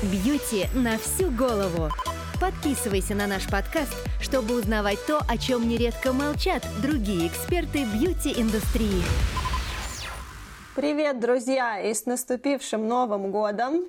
Бьюти на всю голову. Подписывайся на наш подкаст, чтобы узнавать то, о чем нередко молчат другие эксперты бьюти-индустрии. Привет, друзья! И с наступившим Новым годом!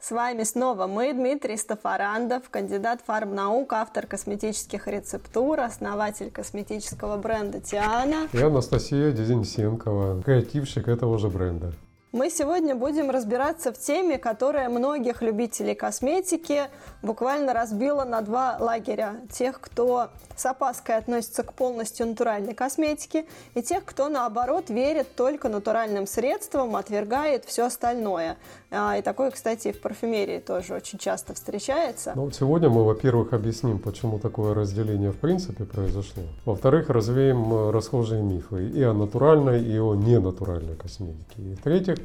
С вами снова мы, Дмитрий Стафарандов, кандидат фармнаук, автор косметических рецептур, основатель косметического бренда Тиана. И Анастасия Дезинсенкова, креативщик этого же бренда. Мы сегодня будем разбираться в теме, которая многих любителей косметики буквально разбила на два лагеря. Тех, кто с опаской относится к полностью натуральной косметике, и тех, кто наоборот верит только натуральным средствам, отвергает все остальное. А, и такое, кстати, в парфюмерии тоже очень часто встречается. Ну, сегодня мы, во-первых, объясним, почему такое разделение в принципе произошло. Во-вторых, развеем э, расхожие мифы и о натуральной, и о ненатуральной косметике. И в-третьих,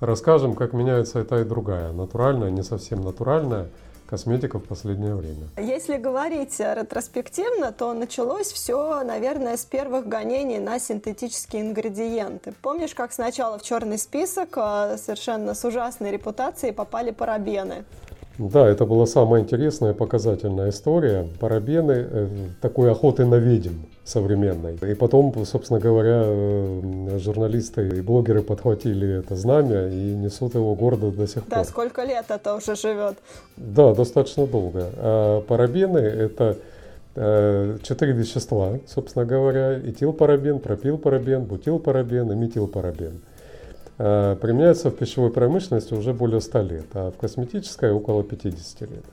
расскажем, как меняется и та, и другая. Натуральная, не совсем натуральная – косметика в последнее время. Если говорить ретроспективно, то началось все, наверное, с первых гонений на синтетические ингредиенты. Помнишь, как сначала в черный список а, совершенно с ужасной репутацией попали парабены? Да, это была самая интересная показательная история. Парабены э, такой охоты на ведьм современной. И потом, собственно говоря, э, журналисты и блогеры подхватили это знамя и несут его гордо до сих да, пор. Да, сколько лет это уже живет? Да, достаточно долго. А парабены – это э, четыре вещества, собственно говоря, этилпарабен, пропилпарабен, бутилпарабен и метилпарабен. Э, применяются в пищевой промышленности уже более 100 лет, а в косметической около 50 лет.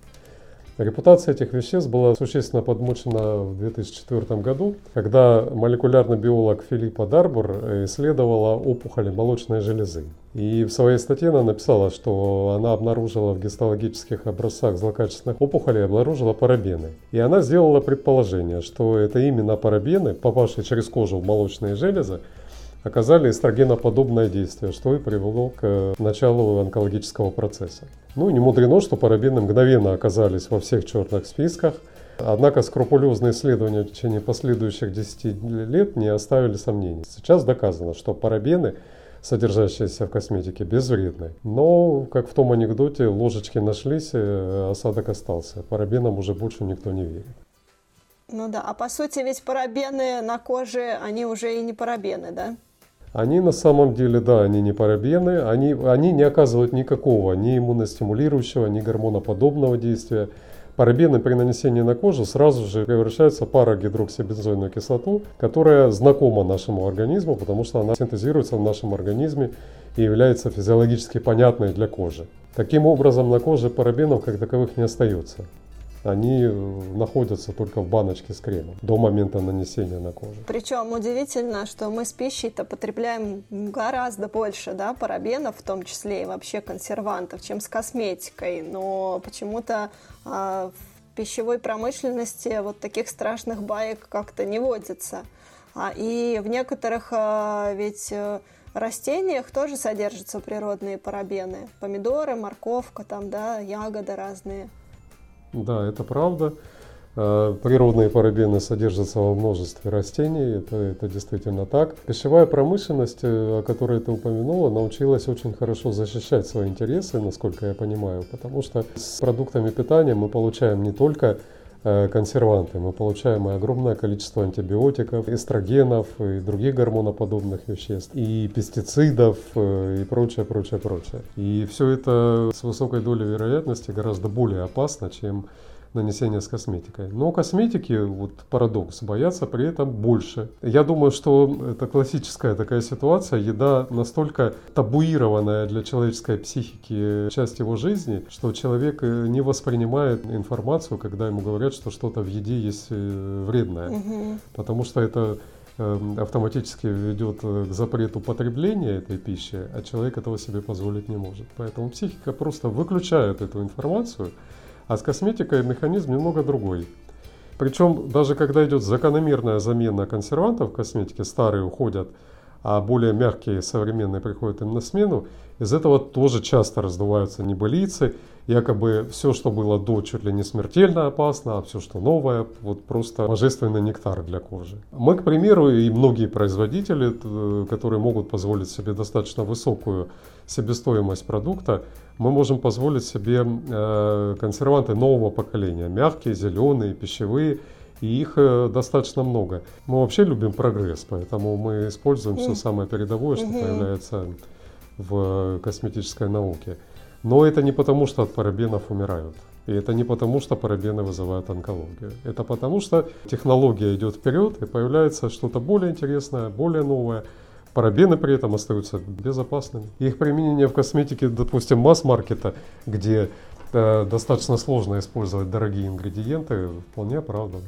Репутация этих веществ была существенно подмочена в 2004 году, когда молекулярный биолог Филиппа Дарбур исследовала опухоли молочной железы. И в своей статье она написала, что она обнаружила в гистологических образцах злокачественных опухолей обнаружила парабены. И она сделала предположение, что это именно парабены, попавшие через кожу в молочные железы, оказали эстрогеноподобное действие, что и привело к началу онкологического процесса. Ну, не мудрено, что парабены мгновенно оказались во всех черных списках, Однако скрупулезные исследования в течение последующих 10 лет не оставили сомнений. Сейчас доказано, что парабены, содержащиеся в косметике, безвредны. Но, как в том анекдоте, ложечки нашлись, э, осадок остался. Парабенам уже больше никто не верит. Ну да, а по сути ведь парабены на коже, они уже и не парабены, да? Они на самом деле, да, они не парабены, они, они не оказывают никакого ни иммуностимулирующего, ни гормоноподобного действия. Парабены при нанесении на кожу сразу же превращаются в парагидроксибензойную кислоту, которая знакома нашему организму, потому что она синтезируется в нашем организме и является физиологически понятной для кожи. Таким образом, на коже парабенов как таковых не остается они э, находятся только в баночке с кремом до момента нанесения на кожу. Причем удивительно, что мы с пищей-то потребляем гораздо больше да, парабенов, в том числе и вообще консервантов, чем с косметикой. Но почему-то а, в пищевой промышленности вот таких страшных баек как-то не водится. А, и в некоторых а, ведь э, растениях тоже содержатся природные парабены. Помидоры, морковка, там, да, ягоды разные. Да, это правда. Э, природные парабены содержатся во множестве растений, это, это действительно так. Пищевая промышленность, э, о которой ты упомянула, научилась очень хорошо защищать свои интересы, насколько я понимаю, потому что с продуктами питания мы получаем не только консерванты, мы получаем и огромное количество антибиотиков, эстрогенов и других гормоноподобных веществ, и пестицидов и прочее, прочее, прочее. И все это с высокой долей вероятности гораздо более опасно, чем нанесения с косметикой. Но косметики, вот парадокс, боятся при этом больше. Я думаю, что это классическая такая ситуация. Еда настолько табуированная для человеческой психики часть его жизни, что человек э, не воспринимает информацию, когда ему говорят, что что-то в еде есть э, вредное. Угу. Потому что это эм, автоматически ведет э, к запрету потребления этой пищи, а человек этого себе позволить не может. Поэтому психика просто выключает эту информацию, а с косметикой механизм немного другой. Причем даже когда идет закономерная замена консервантов в косметике, старые уходят, а более мягкие современные приходят им на смену, из этого тоже часто раздуваются небылицы, якобы все, что было до, чуть ли не смертельно опасно, а все, что новое, вот просто божественный нектар для кожи. Мы, к примеру, и многие производители, которые могут позволить себе достаточно высокую себестоимость продукта, мы можем позволить себе э, консерванты нового поколения, мягкие, зеленые, пищевые, и их э, достаточно много. Мы вообще любим прогресс, поэтому мы используем все самое передовое, что появляется в косметической науке. Но это не потому, что от парабенов умирают. И это не потому, что парабены вызывают онкологию. Это потому, что технология идет вперед и появляется что-то более интересное, более новое. Парабены при этом остаются безопасными. Их применение в косметике, допустим, масс-маркета, где э, достаточно сложно использовать дорогие ингредиенты, вполне оправдано.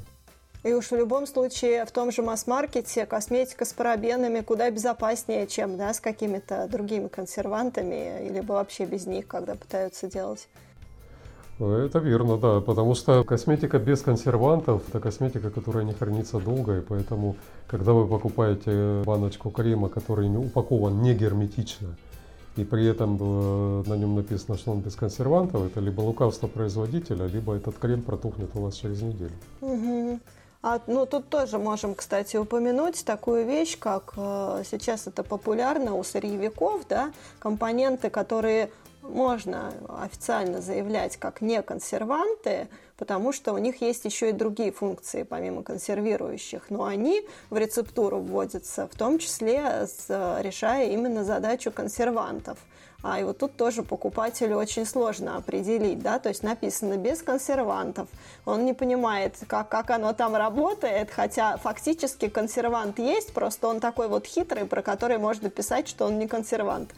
И уж в любом случае в том же масс-маркете косметика с парабенами куда безопаснее, чем да, с какими-то другими консервантами, либо вообще без них, когда пытаются делать. Это верно, да, потому что косметика без консервантов – это косметика, которая не хранится долго, и поэтому, когда вы покупаете баночку крема, который не упакован не герметично, и при этом э, на нем написано, что он без консервантов, это либо лукавство производителя, либо этот крем протухнет у вас через неделю. Угу. А, ну, тут тоже можем, кстати, упомянуть такую вещь, как э, сейчас это популярно у сырьевиков, да, компоненты, которые можно официально заявлять как не консерванты, потому что у них есть еще и другие функции, помимо консервирующих. Но они в рецептуру вводятся, в том числе решая именно задачу консервантов – а и вот тут тоже покупателю очень сложно определить, да, то есть написано без консервантов. Он не понимает, как, как оно там работает, хотя фактически консервант есть, просто он такой вот хитрый, про который можно писать, что он не консервант.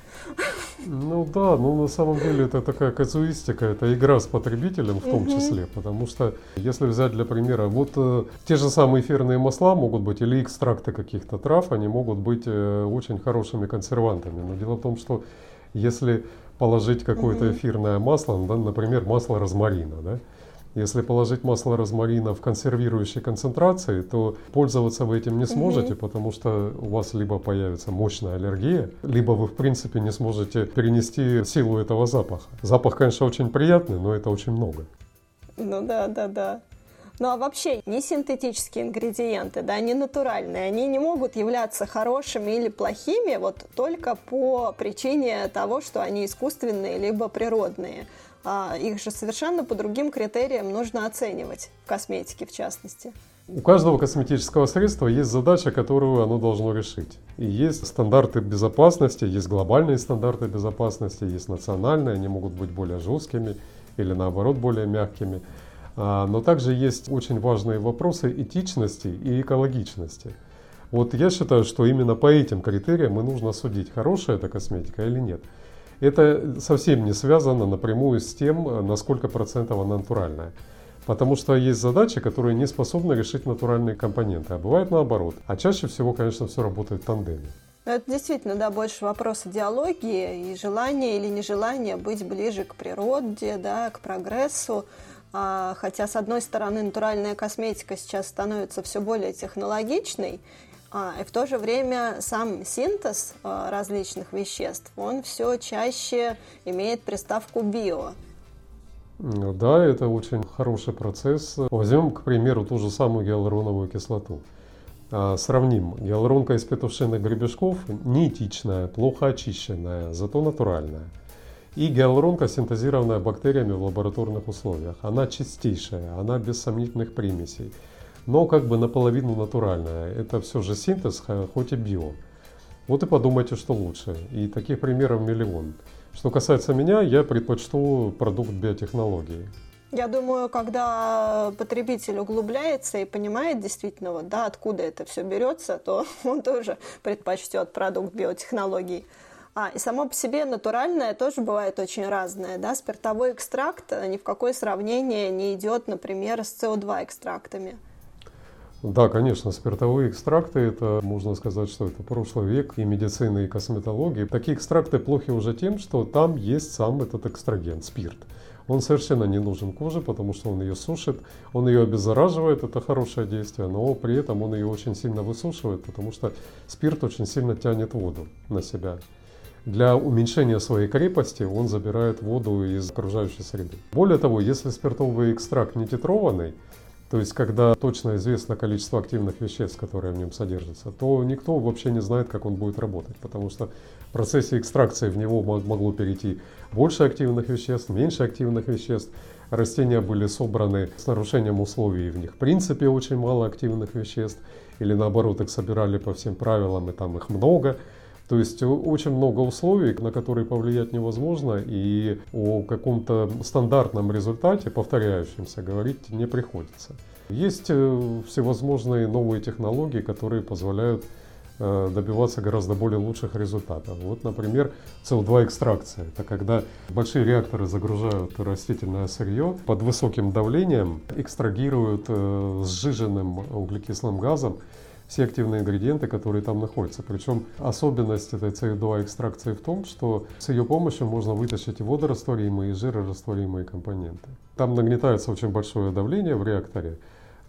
Ну да, ну на самом деле это такая казуистика, это игра с потребителем в том угу. числе, потому что если взять для примера, вот э, те же самые эфирные масла могут быть или экстракты каких-то трав, они могут быть э, очень хорошими консервантами, но дело в том, что если положить какое-то эфирное масло, да, например, масло розмарина, да, если положить масло розмарина в консервирующей концентрации, то пользоваться вы этим не сможете, угу. потому что у вас либо появится мощная аллергия, либо вы в принципе не сможете перенести силу этого запаха. Запах, конечно, очень приятный, но это очень много. Ну да, да, да. Ну а вообще не синтетические ингредиенты, да, не натуральные, они не могут являться хорошими или плохими вот только по причине того, что они искусственные либо природные. А их же совершенно по другим критериям нужно оценивать в косметике в частности. У каждого косметического средства есть задача, которую оно должно решить. И есть стандарты безопасности, есть глобальные стандарты безопасности, есть национальные, они могут быть более жесткими или наоборот более мягкими. А, но также есть очень важные вопросы этичности и экологичности. Вот я считаю, что именно по этим критериям и нужно судить, хорошая эта косметика или нет. Это совсем не связано напрямую с тем, насколько процентов она натуральная. Потому что есть задачи, которые не способны решить натуральные компоненты, а бывает наоборот. А чаще всего, конечно, все работает в тандеме. Это действительно, да, больше вопрос идеологии и желания или нежелания быть ближе к природе, да, к прогрессу. А, хотя, с одной стороны, натуральная косметика сейчас становится все более технологичной, а, и в то же время сам синтез а, различных веществ, он все чаще имеет приставку био. Ну да, это очень хороший процесс. Возьмем, к примеру, ту же самую гиалуроновую кислоту. Сравним. Гиалуронка из петушиных гребешков неэтичная, плохо очищенная, зато натуральная. И гиалуронка, синтезированная бактериями в лабораторных условиях. Она чистейшая, она без сомнительных примесей. Но как бы наполовину натуральная. Это все же синтез, хоть и био. Вот и подумайте, что лучше. И таких примеров миллион. Что касается меня, я предпочту продукт биотехнологии. Я думаю, когда потребитель углубляется и понимает действительно, вот, да, откуда это все берется, то он тоже предпочтет продукт биотехнологий. А, и само по себе натуральное тоже бывает очень разное. Да? Спиртовой экстракт ни в какое сравнение не идет, например, с СО2 экстрактами. Да, конечно, спиртовые экстракты, это можно сказать, что это прошлый век и медицины, и косметологии. Такие экстракты плохи уже тем, что там есть сам этот экстраген, спирт. Он совершенно не нужен коже, потому что он ее сушит, он ее обеззараживает, это хорошее действие, но при этом он ее очень сильно высушивает, потому что спирт очень сильно тянет воду на себя. Для уменьшения своей крепости он забирает воду из окружающей среды. Более того, если спиртовый экстракт не титрованный, то есть когда точно известно количество активных веществ, которые в нем содержатся, то никто вообще не знает, как он будет работать, потому что в процессе экстракции в него могло перейти больше активных веществ, меньше активных веществ. Растения были собраны с нарушением условий, в них в принципе очень мало активных веществ, или наоборот их собирали по всем правилам, и там их много. То есть очень много условий, на которые повлиять невозможно, и о каком-то стандартном результате, повторяющемся, говорить не приходится. Есть э, всевозможные новые технологии, которые позволяют э, добиваться гораздо более лучших результатов. Вот, например, CO2 экстракция. Это когда большие реакторы загружают растительное сырье под высоким давлением, экстрагируют э, сжиженным углекислым газом все активные ингредиенты, которые там находятся. Причем особенность этой CO2 экстракции в том, что с ее помощью можно вытащить и водорастворимые, и жирорастворимые компоненты. Там нагнетается очень большое давление в реакторе,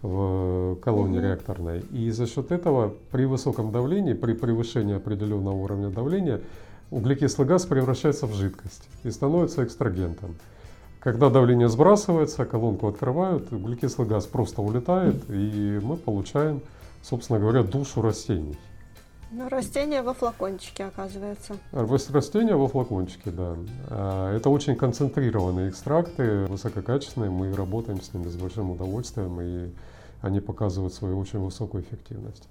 в колонне mm-hmm. реакторной. И за счет этого при высоком давлении, при превышении определенного уровня давления, углекислый газ превращается в жидкость и становится экстрагентом. Когда давление сбрасывается, колонку открывают, углекислый газ просто улетает, и мы получаем собственно говоря, душу растений. Ну, растения во флакончике, оказывается. Растения во флакончике, да. А, это очень концентрированные экстракты, высококачественные. Мы работаем с ними с большим удовольствием, и они показывают свою очень высокую эффективность.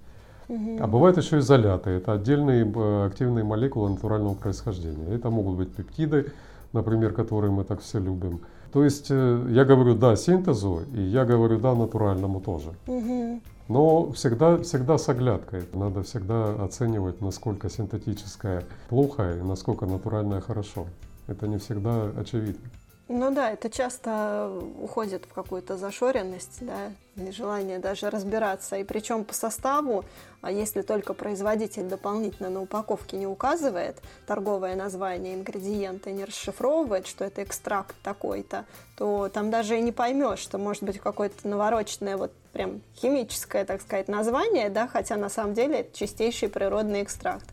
Угу. А бывают еще изоляты. Это отдельные активные молекулы натурального происхождения. Это могут быть пептиды, например, которые мы так все любим. То есть э, я говорю да синтезу, и я говорю да натуральному тоже. Угу. Но всегда, всегда с оглядкой. Надо всегда оценивать, насколько синтетическое плохо и насколько натуральное хорошо. Это не всегда очевидно. Ну да, это часто уходит в какую-то зашоренность, да, нежелание даже разбираться. И причем по составу, а если только производитель дополнительно на упаковке не указывает торговое название ингредиента не расшифровывает, что это экстракт такой-то, то там даже и не поймешь, что может быть какое-то навороченное вот прям химическое, так сказать, название, да, хотя на самом деле это чистейший природный экстракт.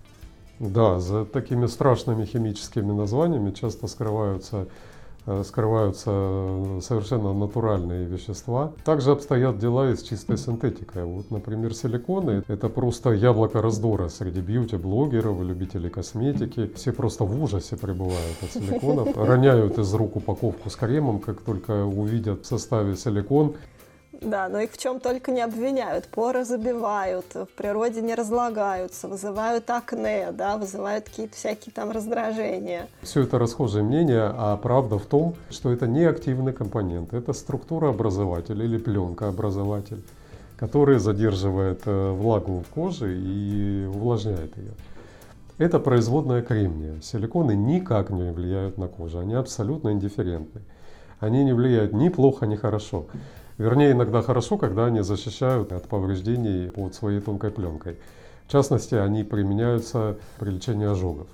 Да, за такими страшными химическими названиями часто скрываются скрываются э, совершенно натуральные вещества. Также обстоят дела и с чистой синтетикой. Вот, например, силиконы – это просто яблоко раздора среди бьюти-блогеров любителей косметики. Все просто в ужасе пребывают от силиконов, роняют из рук упаковку с кремом, как только увидят в составе силикон. Да, но их в чем только не обвиняют. Поры забивают, в природе не разлагаются, вызывают акне, да, вызывают какие-то всякие там раздражения. Все это расхожее мнение, а правда в том, что это не активный компонент, это структура образователь или пленка образователь, который задерживает э, влагу в коже и увлажняет ее. Это производная кремния. Силиконы никак не влияют на кожу, они абсолютно индифферентны. Они не влияют ни плохо, ни хорошо. Вернее, иногда хорошо, когда они защищают от повреждений под своей тонкой пленкой. В частности, они применяются при лечении ожогов.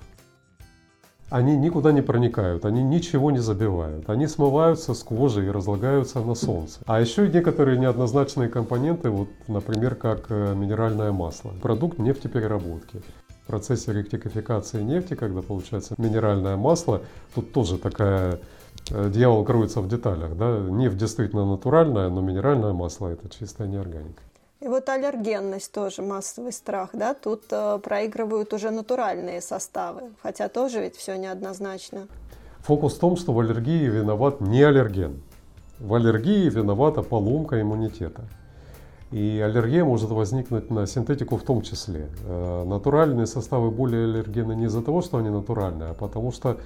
Они никуда не проникают, они ничего не забивают. Они смываются с кожи и разлагаются на солнце. А еще некоторые неоднозначные компоненты, вот, например, как э, минеральное масло. Продукт нефтепереработки. В процессе ректификации нефти, когда получается минеральное масло, тут тоже такая дьявол кроется в деталях. Да? Нефть действительно натуральная, но минеральное масло это чистая неорганика. И вот аллергенность тоже массовый страх, да, тут э, проигрывают уже натуральные составы, хотя тоже ведь все неоднозначно. Фокус в том, что в аллергии виноват не аллерген. В аллергии виновата поломка иммунитета. И аллергия может возникнуть на синтетику в том числе. Э, натуральные составы более аллергены не из-за того, что они натуральные, а потому что Э,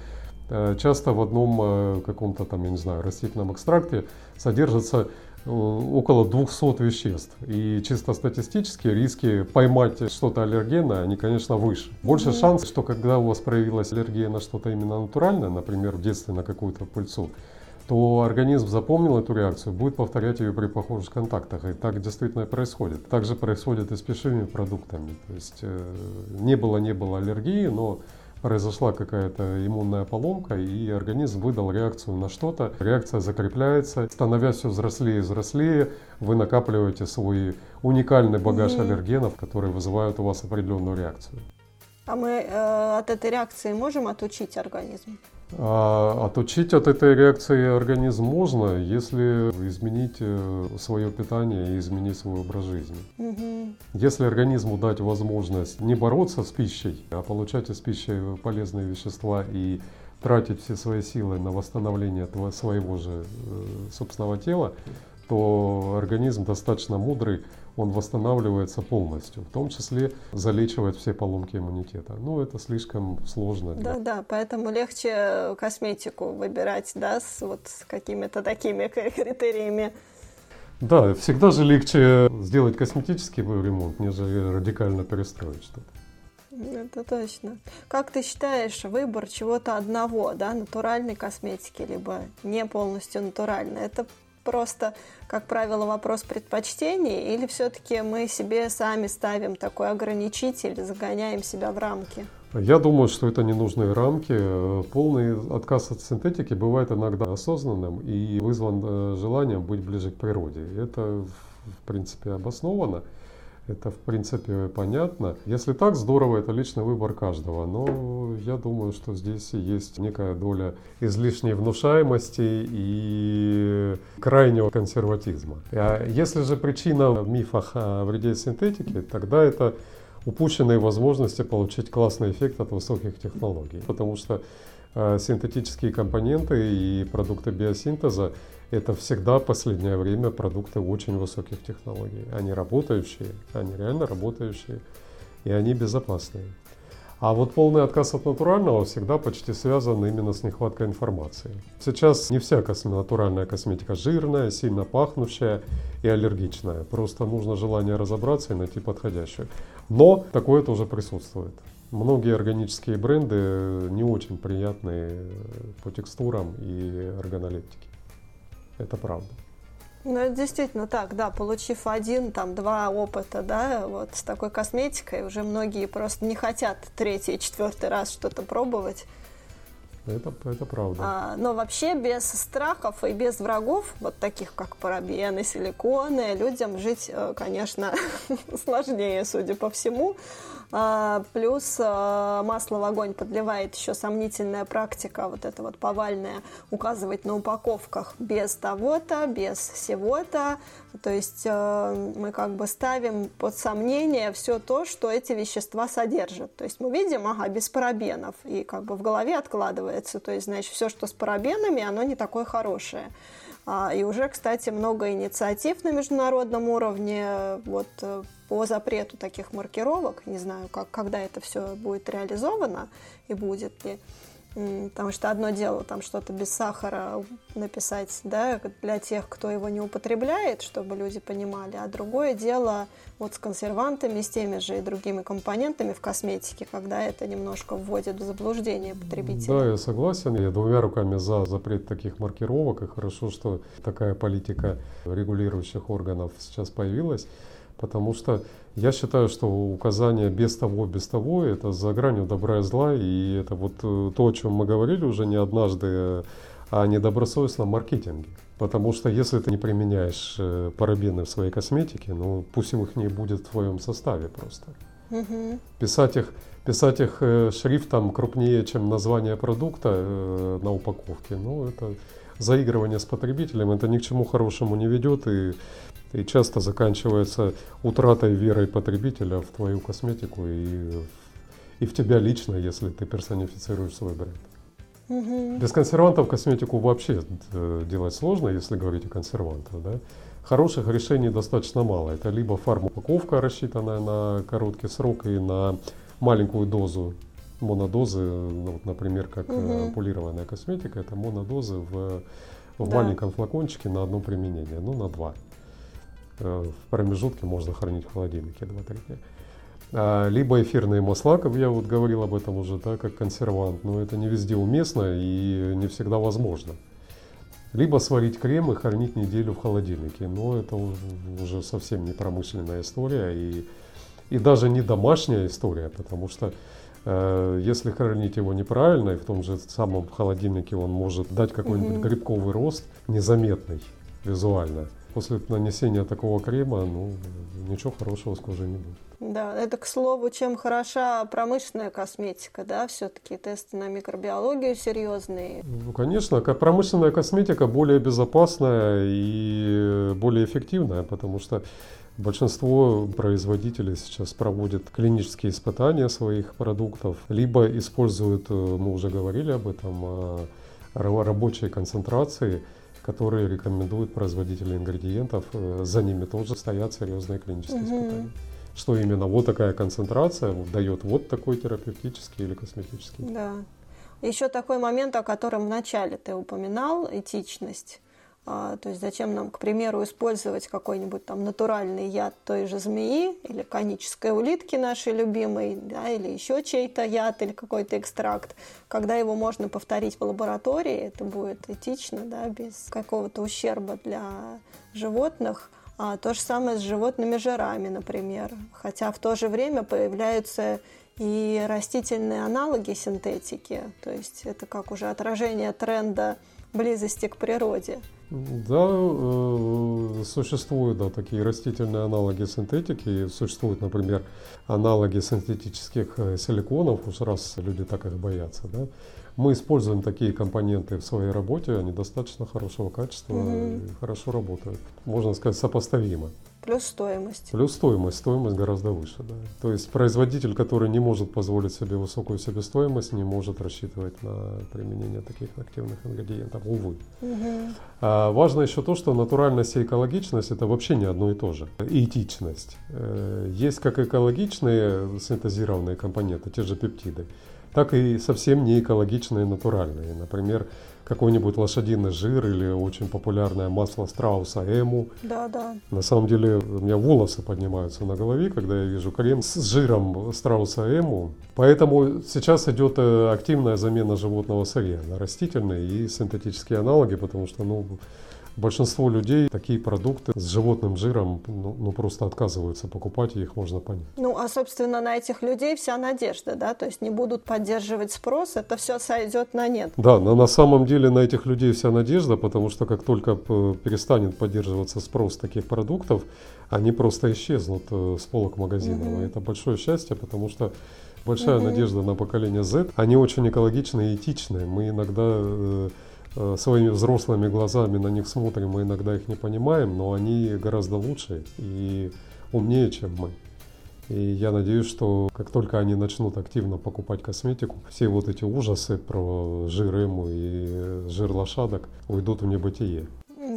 часто в одном э, каком-то там, я не знаю, растительном экстракте содержится э, около 200 веществ. И чисто статистически риски поймать что-то аллергенное, они, конечно, выше. Больше mm-hmm. шанс, что когда у вас проявилась аллергия на что-то именно натуральное, например, в детстве на какую-то пыльцу, то организм запомнил эту реакцию, будет повторять ее при похожих контактах. И так действительно и происходит. Также происходит и с пищевыми продуктами. То есть не было-не было аллергии, но произошла какая-то иммунная поломка, и организм выдал реакцию на что-то. Реакция закрепляется, становясь все взрослее и взрослее, вы накапливаете свой уникальный багаж mm-hmm. аллергенов, которые вызывают у вас определенную реакцию. А мы э, от этой реакции можем отучить организм? А отучить от этой реакции организм можно, если изменить э, свое питание и изменить свой образ жизни. Мгм. Если организму дать возможность не бороться с пищей, а получать из пищи полезные вещества и тратить все свои силы на восстановление своего же э, собственного тела, то организм достаточно мудрый, он восстанавливается полностью, в том числе залечивает все поломки иммунитета. Ну, это слишком сложно. для- Да, да, поэтому легче косметику выбирать, да, с вот с какими-то такими критериями. Да, всегда же легче сделать косметический ремонт, нежели радикально перестроить что-то. Это точно. Как ты считаешь, выбор чего-то одного, да, натуральной косметики, либо не полностью натуральной, это просто, как правило, вопрос предпочтений, или все-таки мы себе сами ставим такой ограничитель, загоняем себя в рамки? Я думаю, что это ненужные рамки. Полный отказ от синтетики бывает иногда осознанным и вызван э, желанием быть ближе к природе. Это, в принципе, обосновано. Это, в принципе, понятно. Если так, здорово, это личный выбор каждого. Но я думаю, что здесь есть некая доля излишней внушаемости и крайнего консерватизма. А если же причина в мифах о вреде синтетики, тогда это упущенные возможности получить классный эффект от высоких технологий. Потому что э, синтетические компоненты и продукты биосинтеза это всегда в последнее время продукты очень высоких технологий. Они работающие, они реально работающие, и они безопасные. А вот полный отказ от натурального всегда почти связан именно с нехваткой информации. Сейчас не вся косме- натуральная косметика жирная, сильно пахнущая и аллергичная. Просто нужно желание разобраться и найти подходящую. Но такое тоже присутствует. Многие органические бренды не очень приятные по текстурам и органолептике. Это правда. Ну, это действительно так, да, получив один, там, два опыта, да, вот с такой косметикой, уже многие просто не хотят третий, четвертый раз что-то пробовать. Это, это правда. А, но вообще без страхов и без врагов, вот таких как парабены, силиконы, людям жить, э, конечно, сложнее, судя по всему. А, плюс э, масло в огонь подливает еще сомнительная практика, вот эта вот повальная, указывать на упаковках без того-то, без всего-то. То есть э, мы как бы ставим под сомнение все то, что эти вещества содержат. То есть мы видим, ага, без парабенов, и как бы в голове откладывается. То есть, значит, все, что с парабенами, оно не такое хорошее. А, И уже, кстати, много инициатив на международном уровне вот, э, по запрету таких маркировок. Не знаю, как, когда это все будет реализовано и будет ли. Потому что одно дело там что-то без сахара написать, да, для тех, кто его не употребляет, чтобы люди понимали, а другое дело вот с консервантами, с теми же и другими компонентами в косметике, когда это немножко вводит в заблуждение потребителя. Да, я согласен. Я двумя руками за запрет таких маркировок. И хорошо, что такая политика регулирующих органов сейчас появилась. Потому что я считаю, что указание без того, без того, это за гранью добра и зла. И это вот э, то, о чем мы говорили уже не однажды, э, о недобросовестном маркетинге. Потому что если ты не применяешь э, парабены в своей косметике, ну пусть их не будет в твоем составе просто. Мгм. Писать их, писать их шрифтом крупнее, чем название продукта на упаковке, ну, это заигрывание с потребителем, это ни к чему хорошему не ведет и, и часто заканчивается утратой веры потребителя в твою косметику и, в- и в тебя лично, если ты персонифицируешь свой бренд. Мгм. Без консервантов косметику вообще э, делать сложно, если говорить о консервантах. Да? Хороших решений достаточно мало. Это либо фармупаковка, рассчитанная на короткий срок и на маленькую дозу монодозы, ну, вот, например, как Мгм. ампулированная косметика, это монодозы в, в Да. маленьком флакончике на одно применение, ну на два. Э, В промежутке можно хранить в холодильнике 2-3 дня. А, Либо эфирные масла, как я вот говорил об этом уже, да, как консервант, но это не везде уместно и не всегда возможно. Либо сварить крем и хранить неделю в холодильнике, но это уже совсем не промышленная история и, и даже не домашняя история, потому что э, если хранить его неправильно, и в том же самом холодильнике он может дать какой-нибудь грибковый рост незаметный. визуально. После нанесения такого крема, ну, ничего хорошего с кожей не будет. Да, это, к слову, чем хороша промышленная косметика, да, все-таки тесты на микробиологию серьезные. Ну, конечно, промышленная косметика более безопасная и более эффективная, потому что Большинство производителей сейчас проводят клинические испытания своих продуктов, либо используют, э, мы уже говорили об этом, рабочие концентрации, которые рекомендуют производители ингредиентов. Э, за ними тоже стоят серьезные клинические угу. испытания что именно вот такая концентрация дает вот такой терапевтический или косметический. Да. Еще такой момент, о котором вначале ты упоминал, этичность. А, то есть зачем нам, к примеру, использовать какой-нибудь там натуральный яд той же змеи или конической улитки нашей любимой, да, или еще чей-то яд или какой-то экстракт, когда его можно повторить в лаборатории, это будет этично, да, без какого-то ущерба для животных. А, то же самое с животными жирами, например. Хотя в то же время появляются и растительные аналоги синтетики. То есть это как уже отражение тренда близости к природе. Да, э, существуют да, такие растительные аналоги синтетики. Существуют, например, аналоги синтетических э, силиконов, уж раз люди так их боятся. Да. Мы используем такие компоненты в своей работе, они достаточно хорошего качества угу. и хорошо работают. Можно сказать, сопоставимо. Плюс стоимость. Плюс стоимость. Стоимость гораздо выше. Да. То есть производитель, который не может позволить себе высокую себестоимость, не может рассчитывать на применение таких активных ингредиентов. Увы. Угу. А важно еще то, что натуральность и экологичность это вообще не одно и то же. И этичность. Э, есть как экологичные синтезированные компоненты, те же пептиды, так и совсем не экологичные натуральные. Например, какой-нибудь лошадиный жир или очень популярное масло страуса эму. Да, да. На самом деле у меня волосы поднимаются на голове, когда я вижу крем с жиром страуса эму. Поэтому сейчас идет э, активная замена животного сырья на растительные и синтетические аналоги, потому что ну, Большинство людей такие продукты с животным жиром ну, ну, просто отказываются покупать, и их можно понять. Ну, а, собственно, на этих людей вся надежда, да? То есть не будут поддерживать спрос, это все сойдет на нет. Да, но на самом деле на этих людей вся надежда, потому что как только перестанет поддерживаться спрос таких продуктов, они просто исчезнут э, с полок магазинов. Угу. Это большое счастье, потому что большая угу. надежда на поколение Z. Они очень экологичные и этичные. Мы иногда э, Э, своими взрослыми глазами на них смотрим, мы иногда их не понимаем, но они гораздо лучше и умнее, чем мы. И я надеюсь, что как только они начнут активно покупать косметику, все вот эти ужасы про жир эму и жир лошадок уйдут в небытие.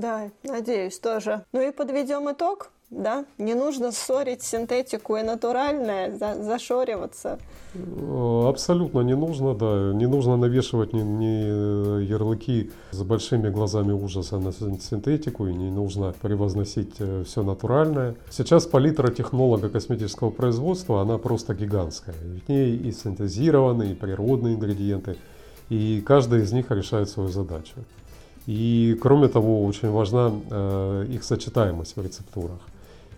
Да, надеюсь тоже. Ну и подведем итог да, не нужно ссорить синтетику и натуральное, за, зашориваться. Э, абсолютно не нужно, да. Не нужно навешивать ни, ни ярлыки с большими глазами ужаса на синтетику, и не нужно превозносить э, все натуральное. Сейчас палитра технолога косметического производства, она просто гигантская. В ней и синтезированные, и природные ингредиенты, и каждый из них решает свою задачу. И кроме того, очень важна э, их сочетаемость в рецептурах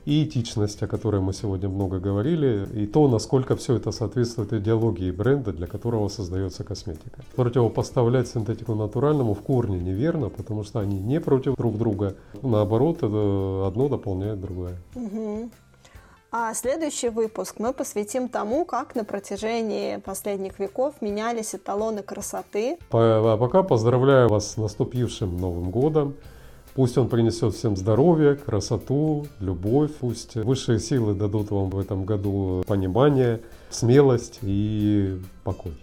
и этичность, о которой мы сегодня много говорили, и то, насколько все это соответствует идеологии бренда, для которого создается косметика. Противопоставлять синтетику натуральному в корне неверно, потому что они не против друг друга. Наоборот, одно дополняет другое. Угу. А следующий выпуск мы посвятим тому, как на протяжении последних веков менялись эталоны красоты. А пока поздравляю вас с наступившим Новым годом. Пусть он принесет всем здоровье, красоту, любовь. Пусть высшие силы дадут вам в этом году понимание, смелость и покой.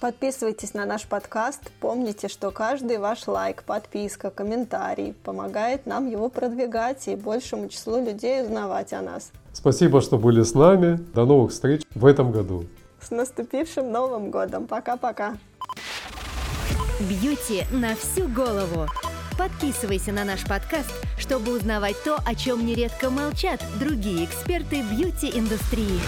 Подписывайтесь на наш подкаст. Помните, что каждый ваш лайк, подписка, комментарий помогает нам его продвигать и большему числу людей узнавать о нас. Спасибо, что были с нами. До новых встреч в этом году. С наступившим Новым годом. Пока-пока. Бьюти на всю голову. Подписывайся на наш подкаст, чтобы узнавать то, о чем нередко молчат другие эксперты бьюти-индустрии.